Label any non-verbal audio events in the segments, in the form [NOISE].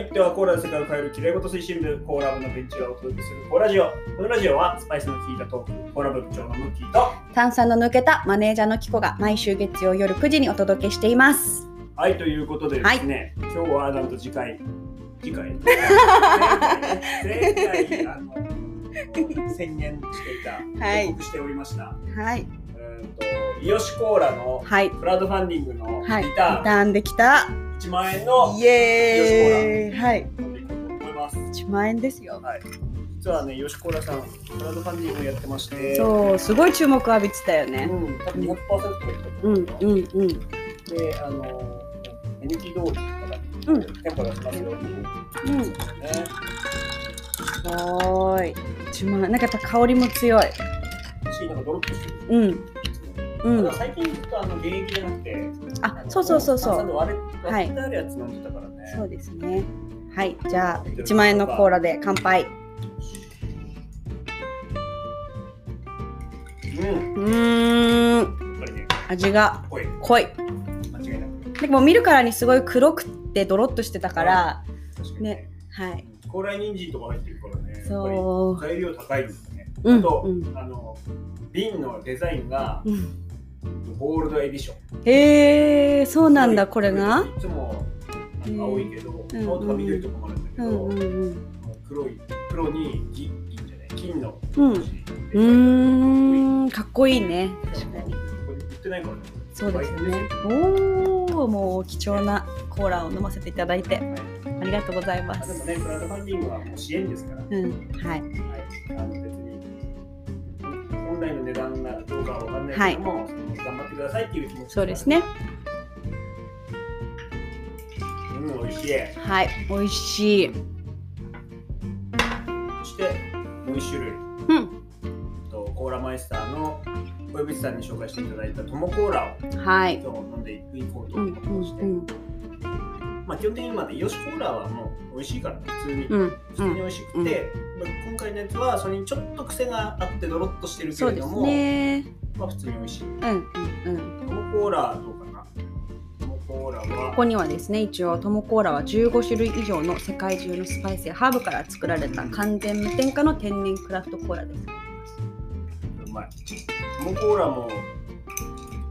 はい、ではコーラの世界を変えるきれいごと推進部コーラ部のベンチがお届けするコーラジオ。このラジオはスパイスの効いたトーク、コーラ部部長のムッキーと、炭酸の抜けたマネージャーのキコが毎週月曜夜9時にお届けしています。はい、ということでですね、今日はなんと次回、次回前回、前回あの宣言していた、はい報告しておりました、はい。うーんとイオシコーラのはい。クラウドファンディングのリターン、ターンできた。1万円のイエーイ。はい。飲んでいこうと思います。1万円ですよ。はい、実はね、イオシコーラさん、クラウドファンディングをやってまして、そう、すごい注目浴びてたよね。うん、多分200%とか言ってたうん、うん、うん。で、あの、エネキ通りとかに、うん店舗出しますよううん。ね。すごーい。1万円。なんかやっぱ香りも強い。し、なんかドロッとしてる。うん。うん。最近ずっとあの現役じゃなくて、あ、そうそうそうそう。割れはい割ってあるやつ飲んでたからね。そうですね。はい。じゃあ、1万円のコーラで乾杯。うん。やうーん。っぱりね、味が濃い。濃い。間違いなく。でも見るからにすごい黒くてドロッとしてたから、ねね。はい。高麗人参とか入ってるからね。そう材料高いんですね。うんあと、うんあの、瓶のデザインがうんゴールドエディション。へえそうなんだこれが？いつも青いけど、うん。青とか緑とかもあるんだけど、うんうんうん黒い黒に銀銀じゃない金のうん。うーんかっこいいね。確かに。これ売ってないからね。そうです売ね。おおもう貴重なコーラを飲ませていただいてありがとうございまあですもね、クラウドファンディングはもう支援ですから、はい、うん。はい。あの別に。本来の値段がどうかは分かんないけども、その頑張ってくださいっていう気持ちそうですね。うん、美味しい。はい美味しい。そしてもう一種類。うん。とコーラマイスターの小渕さんに紹介していただいたトモコーラを。はい。今日飲んでいこうとうん思ってまして、うんまあ基本的にまだイオシコーラはもう美味しいからね普通に、うん普通に美味しくて、まあ、今回のやつはそれにちょっと癖があってドロッとしてるけそうですれども、ねまあ普通に美味しい。うんうんうん。トモコーラどうかな？トモコーラは。ここにはですね一応トモコーラは15種類以上の世界中のスパイスやハーブから作られた完全無添加の天然クラフトコーラです。うまい。トモコーラも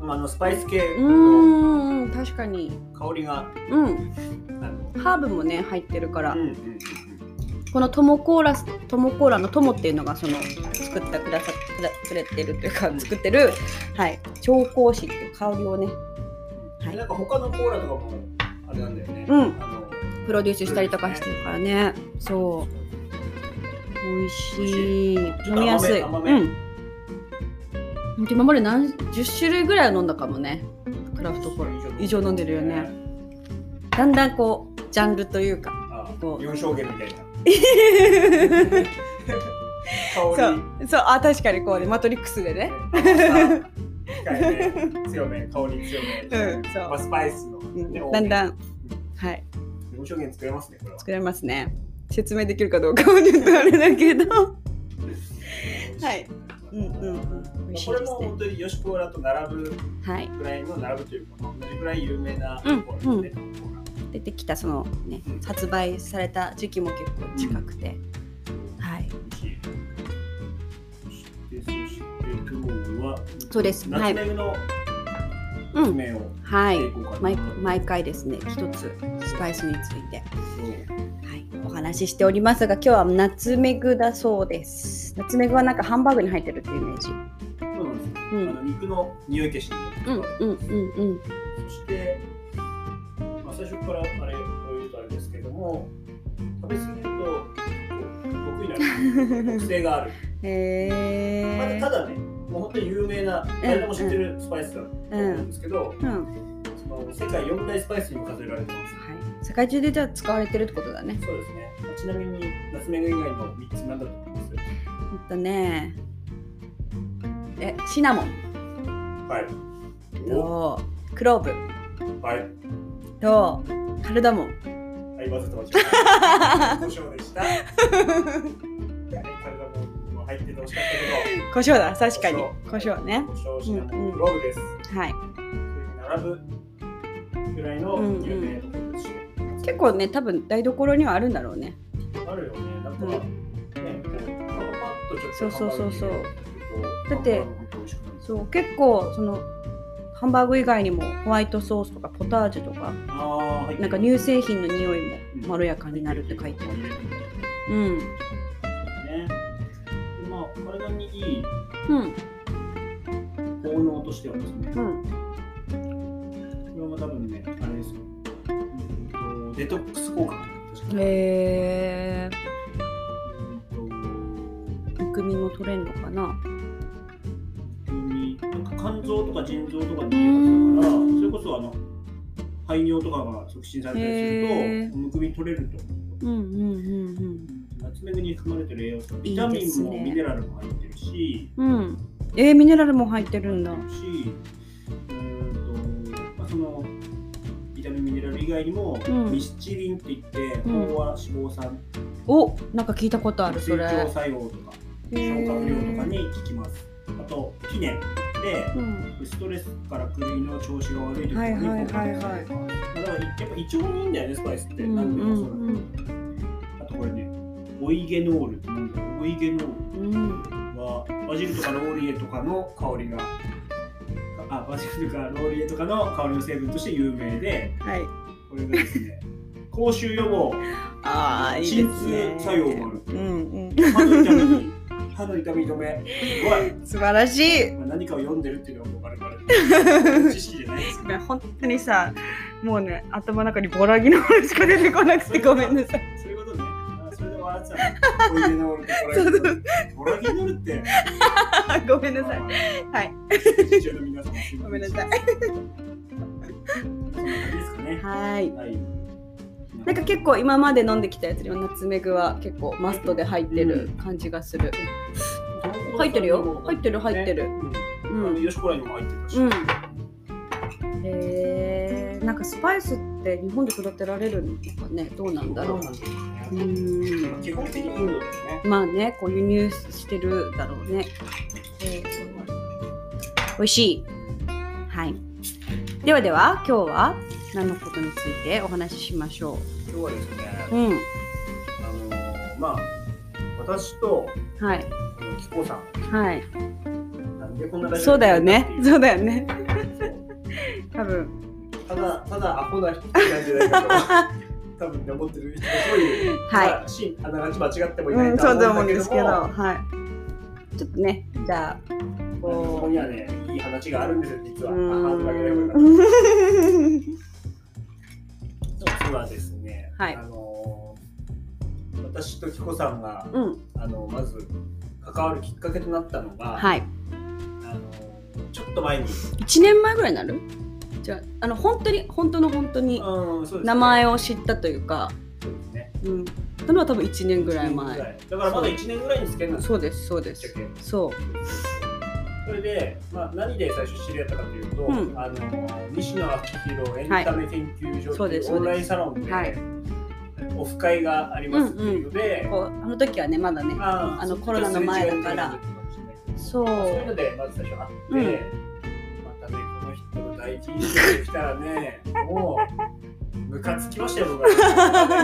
まああのスパイス系うのーん確かに。香りがうん。あのハーブもね入ってるから、うんうんうん。このトモコーラトモコーラのトモっていうのがその作ってくださくれてるというか作ってるはい。調香師っていう香りをね。うんはい。なんか他のコーラとかもあれなんだよね、うん。プロデュースしたりとかしてるからね。そう。美味しい。飲みやすい。うん。今まで何十種類ぐらいは飲んだかもね。クラフトコーラ。以上飲んでるよね。だんだんこうジャンルというかあこう。四証言みたいな。そ [LAUGHS] 香り。うそうあ確かにこうねマトリックスでね。強め香り強め、うんそう。まあ、スパイスの、うんねだんだんはい。四証言作れますねこれは。作れますね。説明できるかどうかはちょっとあれだけど。[LAUGHS] はい。うんうんうん。美味しいこれですね。も本当にヨシコーラと並ぶはい。ぐらいの並ぶというか同じぐらい有名なコうん。ーラですね、コーラ出てきたそのねうん。発売された時期も結構近くて、はいはそうです。ナツメグのうん。はい。毎毎回ですね。一つスパイスについて、はい、お話ししておりますが今日はナツメグだそうです。ナツメグはなんかハンバーグに入ってるっていうイメージ。そうなんですよ、うん。あの肉の匂い消しにうんうんうんうん。そして、まあ、最初からあれを言うとあれですけども食べ過ぎると得意なる特性がある、[LAUGHS] へまあ、えただねもう本当に有名な誰でも知ってるスパイスだと思うんですけど、うん。はいその世界四大スパイスにも数えられてます。世界中でじゃあ使われてるってことだね。そうですね、まあちなみにナツメグ以外の3つなんだと思います？ほんとねえシナモン。はい。おとクローブ。はい。とカルダモン。はい混ぜてました。[LAUGHS] 胡椒でしたててほしかったけど。胡椒だ確かに。胡胡椒ね胡椒シナモローブです。はい。並ぶぐらいの有名な結構ね多分台所にはあるんだろうね。あるよね。なんか、うん。ね、こうパパッとちょっとそうそうそうそう。だってそう結構そのハンバーグ以外にもホワイトソースとかポタージュとかなんか乳製品の匂いもまろやかになるって書いてある。うんね。まあ、体にいいうん。効能としてはですね、うん。これは多分ね、あれですよ。うんとデトックス効果うんとむくみも取れんのかな？になんか肝臓とか腎臓とかにいいはずだから、それこそあの排尿とかが促進されたりすると、むくみ取れると。う。んうんうん。ナツメグに含まれてる栄養素、いいビタミンもミネラルも入ってるし、うん。うんえー、ミネラルも入ってるんだ。し、うーんとまあそのビタミンミネラル以外にも、うん。ミスチリンって言って、うん。飽和脂肪酸、おなんか聞いたことあるそ成れ長作用とか、消化不良とかに効きます。あと、ピネで、うん。ストレスから来る胃の調子が悪い時とかにはいはいはいはい。効果がある。だからやっぱ胃腸にいいんだよねスパイスって、うんなんでもそうだけど、うんあとこれねオイゲノールってなんだろうオイゲノーうんルはバジルとかローリエとかの香りがあバジルとかローリエとかの香りの成分として有名ではい。これがですね口臭予防。[LAUGHS] ああいい鎮痛作用もある。うんうん。歯の痛みに歯の痛み止め。すごい素晴らしい。まあ何かを読んでるっていうのはもうバレバレ知識じゃないですけどね本当にさもうね頭の中にボラギノールしか出てこなくてごめんなさいそれで笑ってたの。オイゲノールとボラギノール。ボラギノールって。ごめんなさいい。はい。視聴の皆様すいませごめんなさい。ですかね。はいはい。なんか結構今まで飲んできたやつにはナツメグは結構マストで入ってる感じがする入ってるよ入ってる入ってるねううん。あのんヨシコラにも入ってたし。うんへえなんかスパイスって日本で育てられるのかね？どうなんだろう？そうなん。基本的に。まあねこう輸入してるだろうね、えー美味しい。はい。ではでは今日は何のことについてお話ししましょ今日はですね、ううん。あのーまあ私とはい。このキコさん。はい。なんでこんなそうだよね。そうだよね。多分ただただアホな人なんじゃないかと多分ね思ってる人が多い、はい。まあ、しあながち間違ってもいないうん、と思うんんだけど思うですけど、もはい。ちょっとね、じゃあ、こここにはねいい話があるんですよ実う。は。ハードル上げればよかーんった実はですね、はい。あのー私とキコさんが、うん、あのまず関わるきっかけとなったのが、はい。あのちょっと前に、1年前ぐらいになる？じゃあ、あの、本当に、本当の本当に名前を知ったというか、そうですね。うん。そのは多分1年ぐらい前。だからまだ1年ぐらいにつけるんそうです、そうです。そう。それで、まあ、何で最初知り合ったかというと、うん。あの西野昭弘エンタメ研究所というオンラインサロンで、はいオフ会がありますっていうので、こうあの時はね、まだね、ああのコロナの前だからそう。そういうのでまず最初会って、1日できたらね、もう、ムカつきましたよ、僕は。な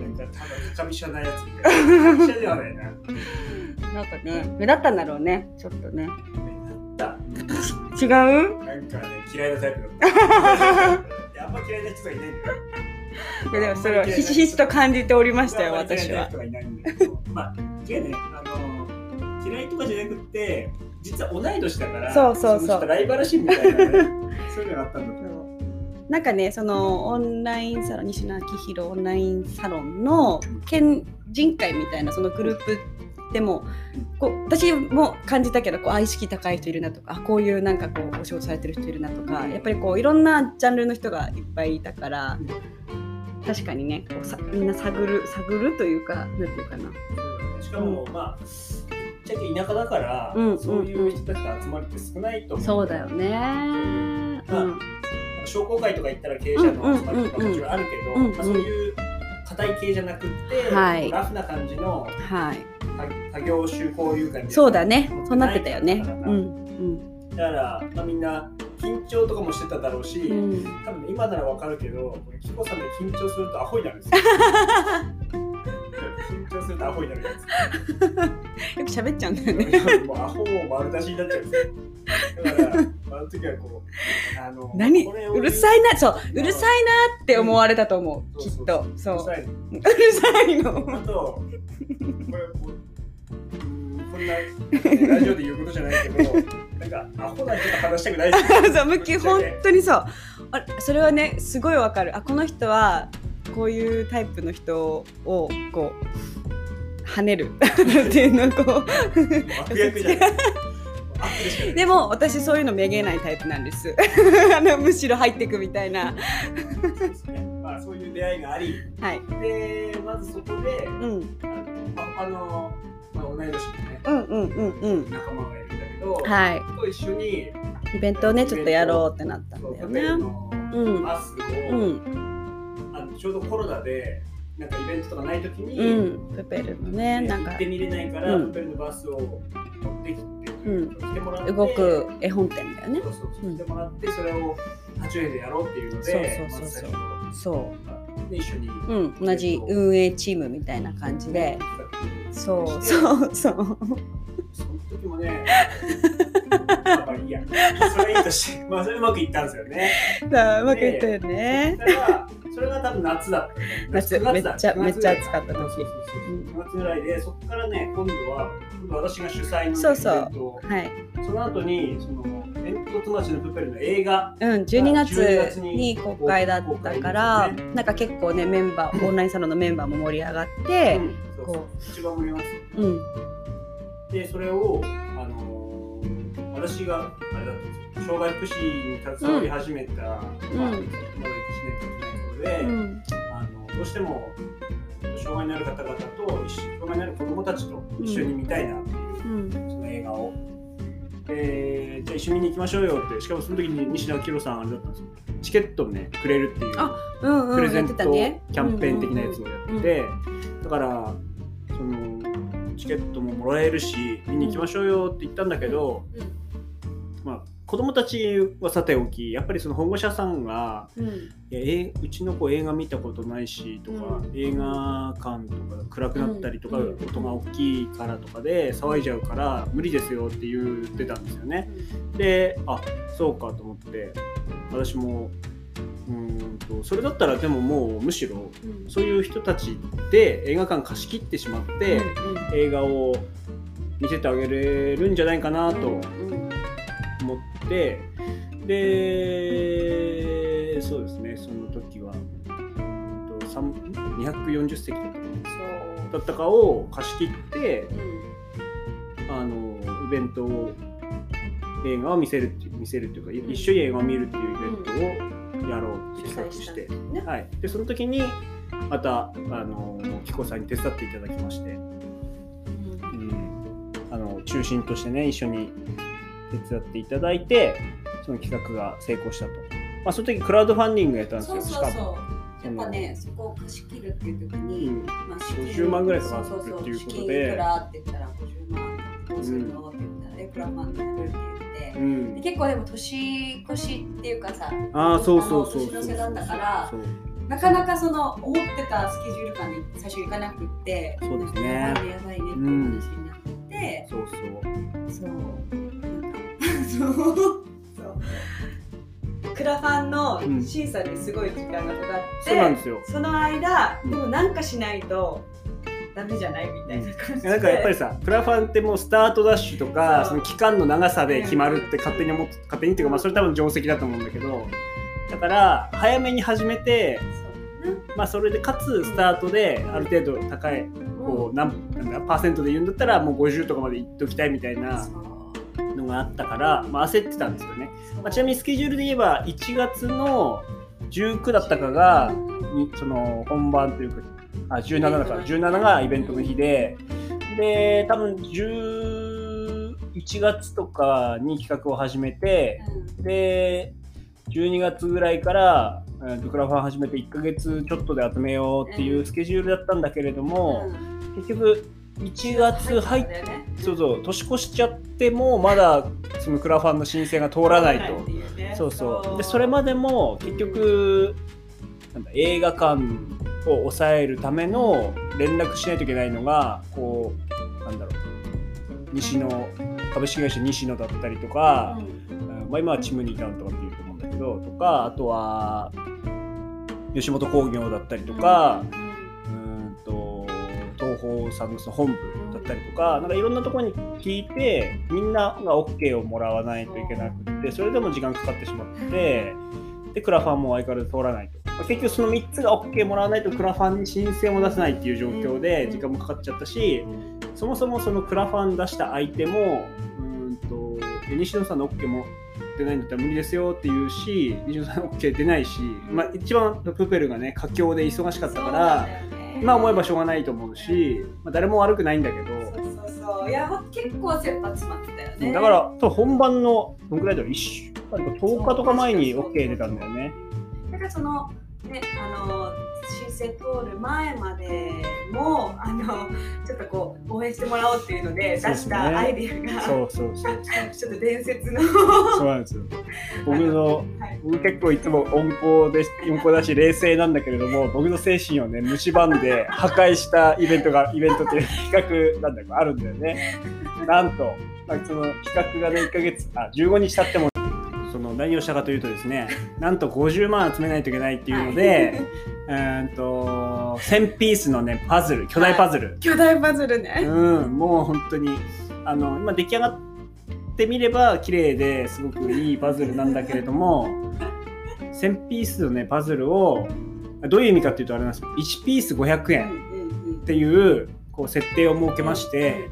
んか、ただ、高飛車なやつみたいな。高飛車ではないな。なんかね、目立ったんだろうね、ちょっとね。目立った。違う？なんかね、嫌いなタイプだった。[LAUGHS] あんま嫌いな人がいないんだよ。いやでもそれはひしひしと感じておりましたよ、私は。嫌いとかじゃなくて、実は同い年だからそうそうそう。ライバル心みたいなね。[LAUGHS] そういうのがあったんだと思うなんかねそのオンラインサロン西野昭弘オンラインサロンの県人会みたいなそのグループでもこう私も感じたけどこうあ意識高い人いるなとかあこういうなんかこうお仕事されてる人いるなとかやっぱりこういろんなジャンルの人がいっぱいいたから確かにねこうさみんな探る探るというかなんていうかな。しかも、まあぶっちゃけ田舎だから、うんそういう人たちの集まりって少ないと思う。そうだよね。うん。商工会とか行ったら経営者の集まりとかもちろんあるけど、うんうん。うんまあ、そういう硬い系じゃなくって、はい。ラフな感じのはい。他他業種交流会みたいな。そうだね。そうなってたよね。うんうん。だから、まあ、みんな緊張とかもしてただろうし、うん。多分ね今ならわかるけどこれキコさんで緊張するとアホになるんですよ [LAUGHS] 緊張するとアホになるや [LAUGHS] よく喋っちゃうんだよね。つもうアホも丸出しになっちゃうんですよ。だからあの時はこうあの何？う。るさいなそううるさいなって思われたと思うきっと。そう。うるさいの。うるさいの。あとこれこんな、ねラジオで言うことじゃないけどなんかアホな人と話したくない [LAUGHS] そう向き本当にそう。あそれはねすごいわかる。あこの人はこういうタイプの人をこう跳ねる。[LAUGHS] っていうのをこう。い。でも私そういうのめげないタイプなんです。[LAUGHS] あのむしろ入っていくみたいな。そうですねまあそういう出会いがあり。はい。でまずそこでうん。あのまあ、同い年のねうんうんうんうん。仲間がいるんだけど、はと一緒にいイベントをねちょっとやろうってなったんだよね。バスを、うんちょうどコロナでなんかイベントとかない時に、うんプペルのねなんか。行ってみれないから、うん。ホテルのバスを持ってきて、うん。来てもらって動く絵本店だよね。そうそうそううん。来てもらってそれを八円でやろうっていうのでそうそうそうそう。まず最そ初で一緒に、ううん同じ運営チームみたいな感じで。そうそうそう。その時もねまあまあいいやそれはいいとしてまあそれうまくいったんですよね。[LAUGHS] さあうまくいったよね。だからそれが多分夏だった。よね夏9月だめっちゃ9めっちゃ暑かった時。そうそうそう9月ぐらいでそこからね今度は今度私が主催のそうそう。イベントをはい。その後にその煙突町のプペルの映画。うん、12 12月月にに公開だったから、公開ですなんか結構ねメンバーオンラインサロンのメンバーも盛り上がってうん。そう一番盛り上がって。うん。でそれをあのー私があれだったんですよ。障害福祉に携わり始めた、まあ、まだ1年経ってない頃で、うんあのどうしても障害のある方々と一緒障害のある子どもたちと一緒に見たいなっていう、うんその映画を。でじゃあ一緒に見に行きましょうよってしかもその時に西野明宏さんあれだったんですよ。チケットをねくれるっていうあうんうんプレゼントキャンペーン的なやつをやってて、だからそのチケットももらえるし見に行きましょうよって言ったんだけど、まあ、子供たちはさておきやっぱりその保護者さんがうん。えうちの子映画見たことないしとか、うん。映画館とか暗くなったりとか、うん。音が大きいからとかで騒いじゃうから無理ですよって言ってたんですよね。であそうかと思って私もうーんとそれだったらでももうむしろうん。そういう人たちで映画館貸し切ってしまって、うん映画を見せてあげれるんじゃないかなとうん思って、でそうですねその時はうんと3 240席だったかだったかを貸し切ってうん。あのイベントを映画を見せるっていう見せるっていうか、ん。一緒に映画を見るっていうイベントをやろうって企画して、ですね。はい、でその時にまたあの紀子さんに手伝っていただきまして、うん、あの中心としてね一緒に手伝っていただいてその企画が成功したと、まあ、その時クラウドファンディングやったんですよ。そうそうしかも。そうやっぱねそこを貸し切るっていう時に、うん。まあ、資金50万ぐらいかかってそうそうそうっていうことで。資金いくらって言ったら50万どうするの、って言ったらえクラファンでやるって言って、うん。で結構でも年越しっていうかさああそうそうそう年の瀬だったからそう。なかなかその思ってたスケジュール感に最初行かなくってそうですね。やばいねっていう話になって、そうそう。そう。なんかそう。そう。クラファンの審査にすごい時間がかかって、そうなんですよ。その間うん。でもなんかしないとダメじゃないみたいな感じで、なんかやっぱりさクラファンってもうスタートダッシュとかその期間の長さで決まるって勝手に思って勝手にっていうかまあそれ多分定石だと思うんだけどだから早めに始めてまあそれでかつスタートである程度高いこう何なんだパーセントで言うんだったらもう50とかまでいっときたいみたいなのがあったから、まあ、焦ってたんですよね、まあ、ちなみにスケジュールで言えば1月の19だったかがにその本番というかあ17だから17がイベントの日でで多分11月とかに企画を始めてで12月ぐらいから、クラファン始めて1ヶ月ちょっとで集めようっていうスケジュールだったんだけれども、結局1月入ってそうそう年越しちゃってもまだそのクラファンの申請が通らないと。そうそう。でそれまでも結局なんだ映画館を抑えるための連絡しないといけないのがこうなんだろう。西野株式会社西野だったりとか、まあ、今はチムニータウンとかっていうと思うんだけどとかあとは吉本興業だったりとか、うんと東宝さんのその本部だったりとかなんかいろんなところに聞いてみんなが OK をもらわないといけなくってそれでも時間かかってしまってでクラファンも相変わらず通らないと。まあ結局その3つが OK もらわないとクラファンに申請も出せないっていう状況で時間もかかっちゃったしそもそもそのクラファン出した相手もうーんとで西野さんの OK も出ないんだったら無理ですよって言うし西野さんの OK 出ないし、まあ、一番プペルがね佳境で忙しかったから今思えばしょうがないと思うし、まあ、誰も悪くないんだけそうどそうそう。いや結構切羽詰まってたよね。だから本番のどんくらいだろう？1週間か10日とか前に OK 出たんだよね。だからそのねあの申請通る前までもあのちょっとこう応援してもらおうっていうので出したアイディアが、そうそうそうちょっと伝説の。そうなんですよ。僕のはい。僕結構いつも温厚で温厚だし冷静なんだけれども僕の精神をね蝕んで破壊したイベントがイベントっていう企画なんだかあるんだよね。なんと、まあ、その企画がね1ヶ月あ15日経ってもその何をしたかというとですねなんと50万集めないといけないっていうので、うーんと1000ピースのねパズル巨大パズル、巨大パズルね、うん、もう本当にあの今出来上がってみれば綺麗ですごくいいパズルなんだけれども [LAUGHS] 1000ピースのねパズルをどういう意味かっていうとあれなんですよ。1ピース500円っていうこう設定を設けまして、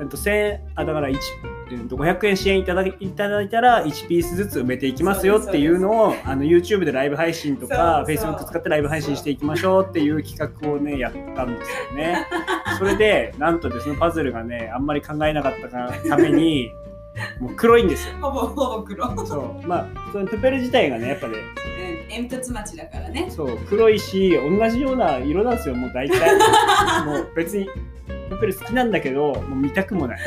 えっと1000あだから1えっと500円支援いただいただいたら1ピースずつ埋めていきますよっていうのをあの YouTube でライブ配信とか Facebook 使ってライブ配信していきましょうっていう企画をねやったんですよね。それでなんとですねパズルがねあんまり考えなかったがために [LAUGHS] もう黒いんですよ。ほぼほぼ黒。そう。まあそのプペル自体がねやっぱねうん煙突町だからね。そう黒いし同じような色なんですよもう大体。[LAUGHS] もう別にプペル好きなんだけどもう見たくもない。[LAUGHS]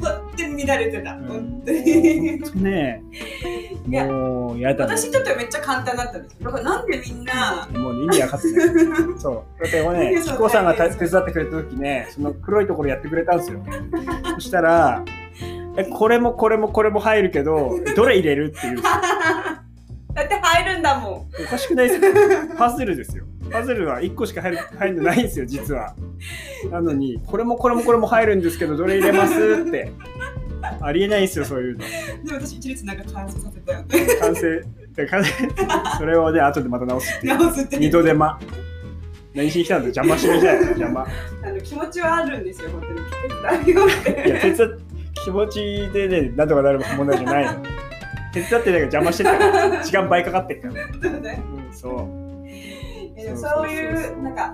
本当に乱れてたうん本当にねいやもうやだね私にとってはめっちゃ簡単だったんですよだからなんでみんなもうね意味分かってない。[LAUGHS] そう。だってもうね、そうキコさんが手伝ってくれた時ね、その黒いところやってくれたんですよ。[LAUGHS] そしたら、え、これもこれもこれも入るけど、どれ入れるっていう。だって入るんだもんおかしくないですか？パズルですよ。パズルは1個しか入る入るのないんですよ、実は。なのに、これもこれもこれも入るんですけど、どれ入れますって。ありえないんですよ、そういうの。で私一列なんか完成させたよね完成。で完成それをね、後でまた直すって。直すって二度手間。何しに来たんだ邪魔しに来たよ、邪魔。あの気持ちはあるんですよ本当に手伝うよっいや、て手伝っ気持ちでね、なんとかなる問題じゃないの。手伝ってないから邪魔してるから、時間倍かかってるから。[LAUGHS] うん、そう。えでもそういうなんか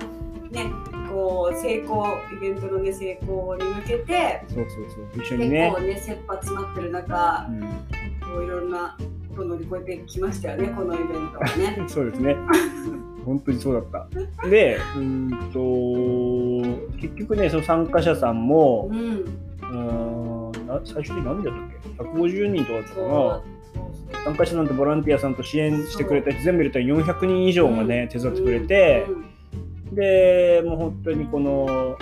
ねこう成功イベントのね成功に向けてそうそうそう。一緒結にね構。ね切羽詰まってる中うん、こういろんなことを乗り越えてきましたよねこのイベントはね。[LAUGHS] そうですね。本当にそうだった。で、うーんと、結局ね、その参加者さんもう、ん、うーんな最初に何だったっけ ?150 人とかだったかな。参加者さんとボランティアさんと支援してくれた人全部入れたら400人以上がね、手伝ってくれて、でもう本当にこの,、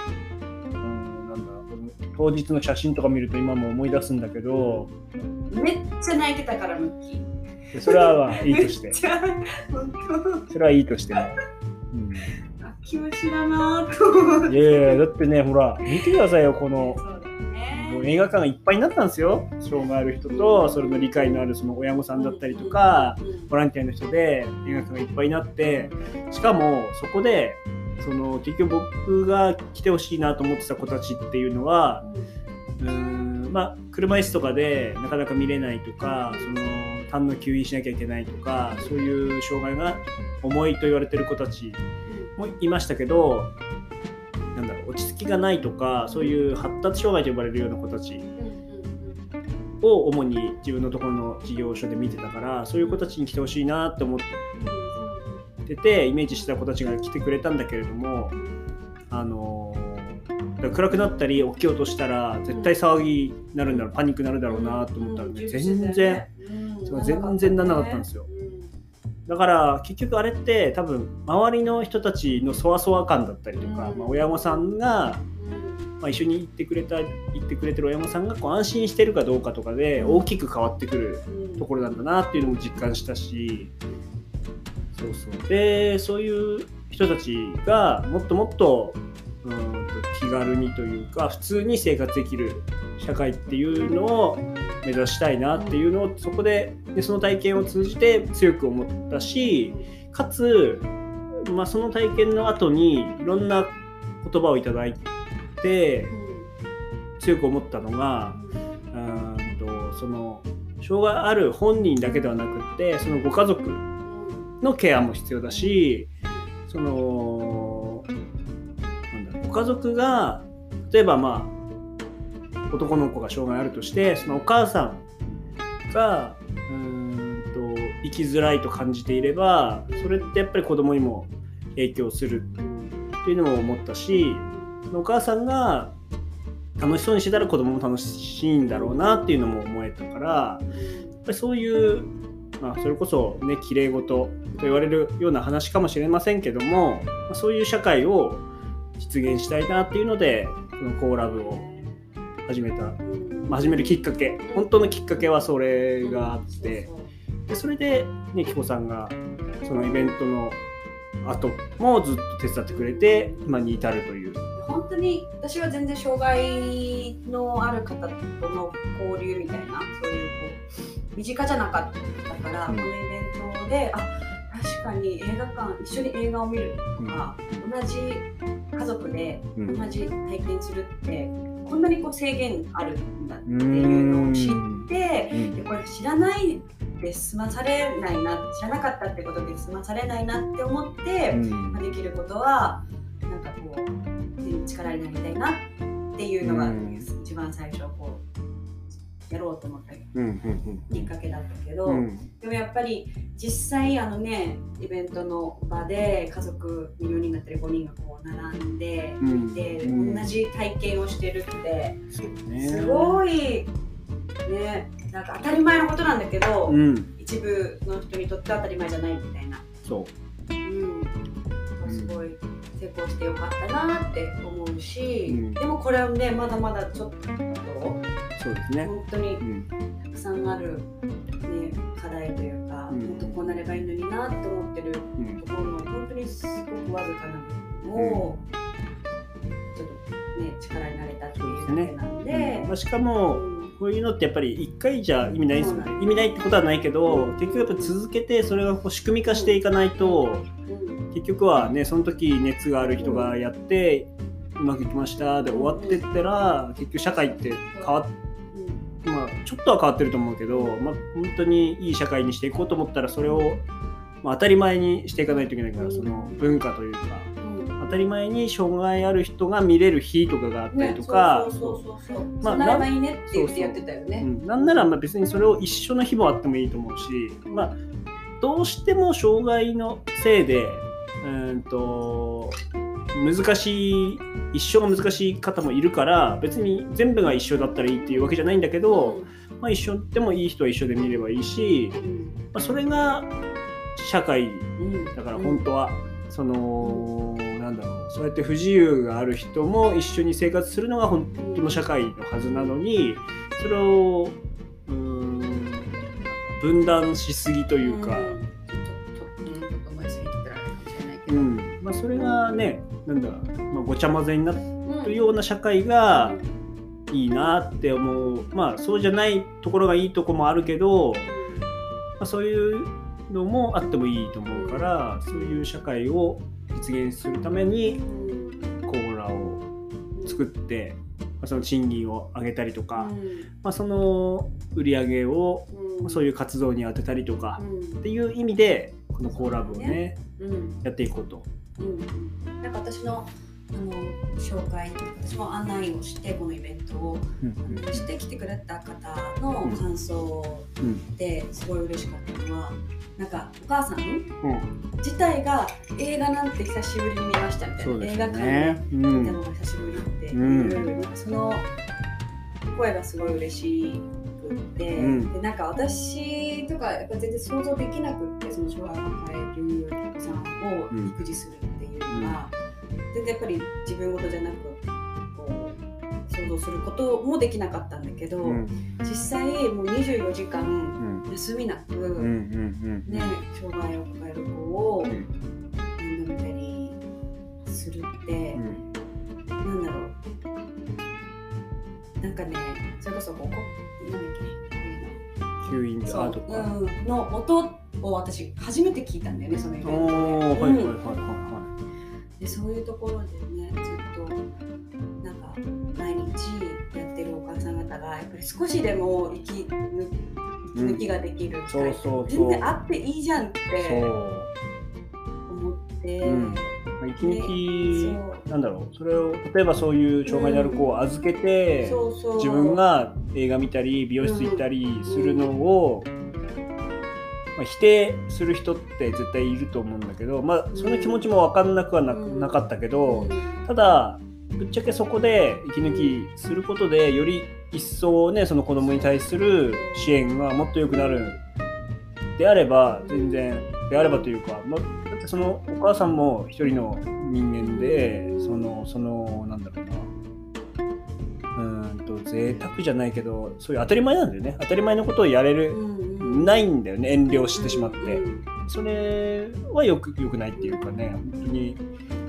うん、なんだこの当日の写真とか見ると今も思い出すんだけどうんめっちゃ泣いてたからムッキー。でそれはまあいいとして。それはいいとしてね、[LAUGHS] うん、当泣き虫だなぁと思って。いやいやだってねほら見てくださいよこのそうだよねもう映画館がいっぱいになったんですよ。障害ある人とそれの理解のあるその親御さんだったりとかうん。ボランティアの人で映画館がいっぱいになってしかもそこでその結局僕が来てほしいなと思ってた子たちっていうのはうーんまあ車椅子とかでなかなか見れないとかその痰の吸引しなきゃいけないとかそういう障害が重いと言われてる子たちもいましたけど落ち着きがないとかそういう発達障害と呼ばれるような子たちを主に自分のところの事業所で見てたからそういう子たちに来てほしいなって思っててイメージしてた子たちが来てくれたんだけれどもあの暗くなったり大きい音したら絶対騒ぎになるんだろうパニックになるだろうなと思ったらね全然全然なんなかったんですよ。だから結局あれって多分周りの人たちのそわそわ感だったりとか、うん。まあ、親御さんが、まあ、一緒に行ってくれた行ってくれてる親御さんがこう安心してるかどうかとかで大きく変わってくるところなんだなっていうのも実感したしそうそう。でそういう人たちがもっともっとうーんと気軽にというか普通に生活できる社会っていうのを目指したいなっていうのをそこででその体験を通じて強く思ったしかつ、まあ、その体験の後にいろんな言葉をいただいて強く思ったのがうんとその障害ある本人だけではなくってそのご家族のケアも必要だしその家族が例えばまあ男の子が障害あるとしてそのお母さんがうんと生きづらいと感じていればそれってやっぱり子供にも影響するっていうのも思ったしお母さんが楽しそうにしてたら子供も楽しいんだろうなっていうのも思えたからやっぱりそういう、まあ、それこそね綺麗事と言われるような話かもしれませんけども、そういう社会を実現したいなっていうのでこのコーラブを始めた、まあ、始めるきっかけ本当のきっかけはそれがあってでそれでねきこさんがそのイベントの後もずっと手伝ってくれて今に至るという。本当に私は全然障害のある方との交流みたいなそういうこう身近じゃなかったから、うんこのイベントであ確かに映画館一緒に映画を見るとか、同じ家族でうん。同じ体験するって、こんなにこう制限あるんだっていうのを知って、うん。でこれ知らないで済まされないな知らなかったってことで済まされないなって思って、うん。まあできることはなんかこう力になりたいなっていうのがうん。一番最初こうやろうと思ったきっかけだったけど、うん。でもやっぱり実際あのねイベントの場で家族4人だったり5人がこう並んでうん。で、うん同じ体験をしてるってすごいねなんか当たり前のことなんだけど、うん。一部の人にとっては当たり前じゃないみたいな。そう。うん、すごい成功してよかったなって思うし、うん。でもこれはねまだまだちょっとそうですね。本当にうん。たくさんある、ね、課題というか、うん。もっとこうなればいいのになって思ってるうん。ところの本当にすごくわずかな部分を、ちょっとね力になれたっていうだけなんで。まあしかもうん。こういうのってやっぱり一回じゃ意味ないですよね。意味ないってことはないけど結局やっぱ続けてそれがこう仕組み化していかないとうん。結局はねその時熱がある人がやってうまくいきましたで終わってったら結局社会って変わっまあ、ちょっとは変わってると思うけど、まあ、本当にいい社会にしていこうと思ったらそれを、まあ、当たり前にしていかないといけないからその文化というかうん。当たり前に障害ある人が見れる日とかがあったりとか、ね、そうそうそうそう、まあそうなればいいねって言ってやってたよね。うん、なんならまあ別にそれを一緒の日もあってもいいと思うし、まあ、どうしても障害のせいでうーんと難しい一緒が難しい方もいるから別に全部が一緒だったらいいっていうわけじゃないんだけど、まあ、一緒でもいい人は一緒で見ればいいし、うんまあ、それが社会うんだから本当は、そのなんだろうそうやって不自由がある人も一緒に生活するのが本当の社会のはずなのにそれをうーん分断しすぎというか。うんまあ、それがねなんだ、まあ、ごちゃ混ぜになうんるような社会がいいなって思う。まあそうじゃないところがいいとこもあるけど、まあ、そういうのもあってもいいと思うからそういう社会を実現するためにうんコーラを作って、まあ、その賃金を上げたりとか、うん。まあ、その売り上げをうん。そういう活動に当てたりとかうん。っていう意味でこのコーラ部をね。うん。やっていこうと。うん。なんか私のあの紹介私も案内をしてこのイベントをして来てくれた方の感想うんですごい嬉しかったのはなんかお母さんうん。自体が映画なんて久しぶりに見ましたみたいな、そうですよ映画館で見たん。のが久しぶりっていう、うんその声がすごい嬉しくって、うん。でなんか私とかやっぱ全然想像できなくってその障害を抱えるお子さんをうん。育児するいう全然やっぱり自分事じゃなくこう想像することもできなかったんだけど、うん。実際もう24時う間ん。休みなく、ね、障害を抱える子をうん。面倒見たりするって、なんだろう。なんかねそれこそこうこなんだっけ吸引そうアートか。うん、の音を私初めて聞いたんだよねそのイベントで。でそういうところでねずっとなんか毎日やってるお母さん方がやっぱり少しでも息抜息抜きができる機会、そうそうそう。全然あっていいじゃんって。思って、うん。まあ息抜き、なんだろう。それを例えばそういう障害のある子を預けて、自分が映画見たり美容室行ったりするのを、まあ、否定する人って絶対いると思うんだけど、まあ、その気持ちも分かんなくはな,、うん。なかったけど、うん。ただぶっちゃけそこで息抜きすることでより一層ねその子供に対する支援がもっと良くなるであれば全然であればというか、まあ、だってそのお母さんも一人の人間でそのそのなんだろうなうーんと贅沢じゃないけどそういう当たり前なんだよね。当たり前のことをやれる、うんうん。ないんだよね。遠慮してしまって、うんそれはよくよくないっていうかね。本当に。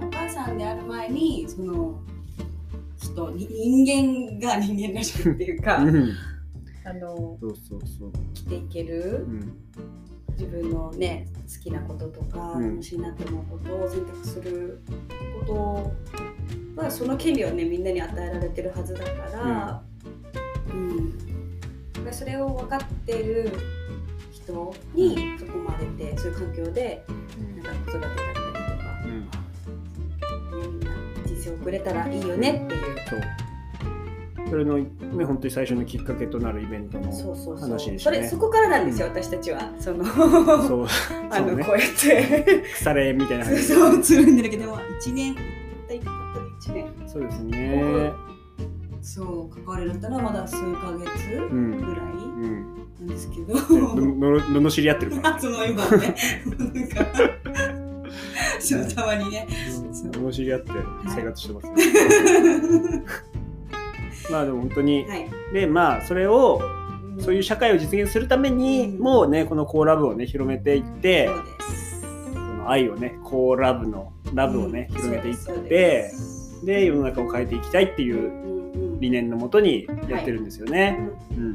お母さんである前にその人に人間が人間らしくっていうか、うん。あのそうそうそう、生きていけるうん。自分のね好きなこととか、うん。楽しいなって思うことを選択することはその権利はねみんなに与えられてるはずだから、うん。やっぱりそれを分かってる人に囲まれてそういう環境でなんか子育てだったりとか、うん。ねみんな人生を送れたらいいよねっていう。そう。それのね本当に最初のきっかけとなるイベントのそうそうそう。話でしたね。それそこからなんですよ、私たちは。そのそう。[LAUGHS] あの、そうね。こうやって。腐れみたいなそう話そうつるんでるけど1年たったたった1年。そうですね。そう関われるったのはまだ数ヶ月ぐうん。らいうんなんですけど、のののの知り合ってるからあその今ね。[LAUGHS] そうたまにね。のり合って生活してますね。[LAUGHS] まあでも本当にはい。でまあそれをそういう社会を実現するためにうん。もうねこのコーラブをね広めていってその愛をねコーラブのラブをねうん。広げていってで世の中を変えていきたいっていう理念のもとにやってるんですよね。うん。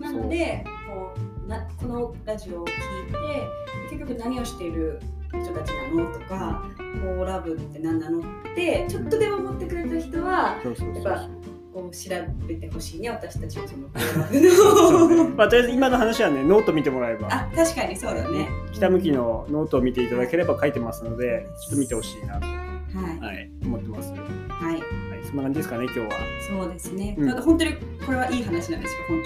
なのでこうなこのラジオを聞いて結局何をしている人たちなのとかこうラブって何なのってちょっとでも思ってくれた人はやっぱこう調べてほしいね私たちのそのまあ、とりあえず今の話はねノート見てもらえば。あ確かにそうだね。北向きのノートを見ていただければ書いてますのでちょっと見てほしいなと、はい、はい、思ってます。ははい、い、そんな感じですかね今日は。そうですね、うん本当にこれはいい話なんですよ本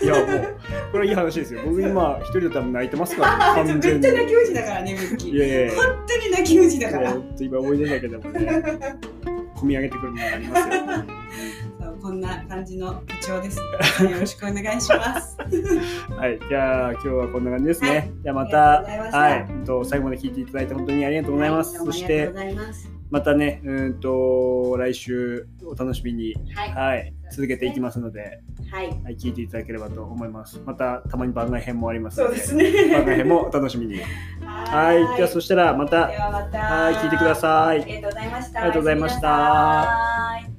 当に [LAUGHS] いやもうこれはいい話ですよ。[LAUGHS] 僕今一人で多分泣いてますから、ね、[LAUGHS] めっ完全に。ちゃ泣き虫だからねムッキーいやいや本当に泣き虫だから今思い出だけでもね込み上げてくるものがありますよ。こんな感じの部長です。よろしくお願いします。はい、じゃあ今日はこんな感じですね。はいじゃあまたはい、最後まで聞いていただいて本当にありがとうございます。はどうもそしてありがとうございまたねうんと来週お楽しみにはい。はい続けていきますので。はい。はい、聞いていただければと思います。またたまに番外編もありますので、そうですね。番外編もお楽しみに。[LAUGHS] はい、じゃあそしたらまた、また。はい、聞いてください。ありがとうございました。ありがとうございました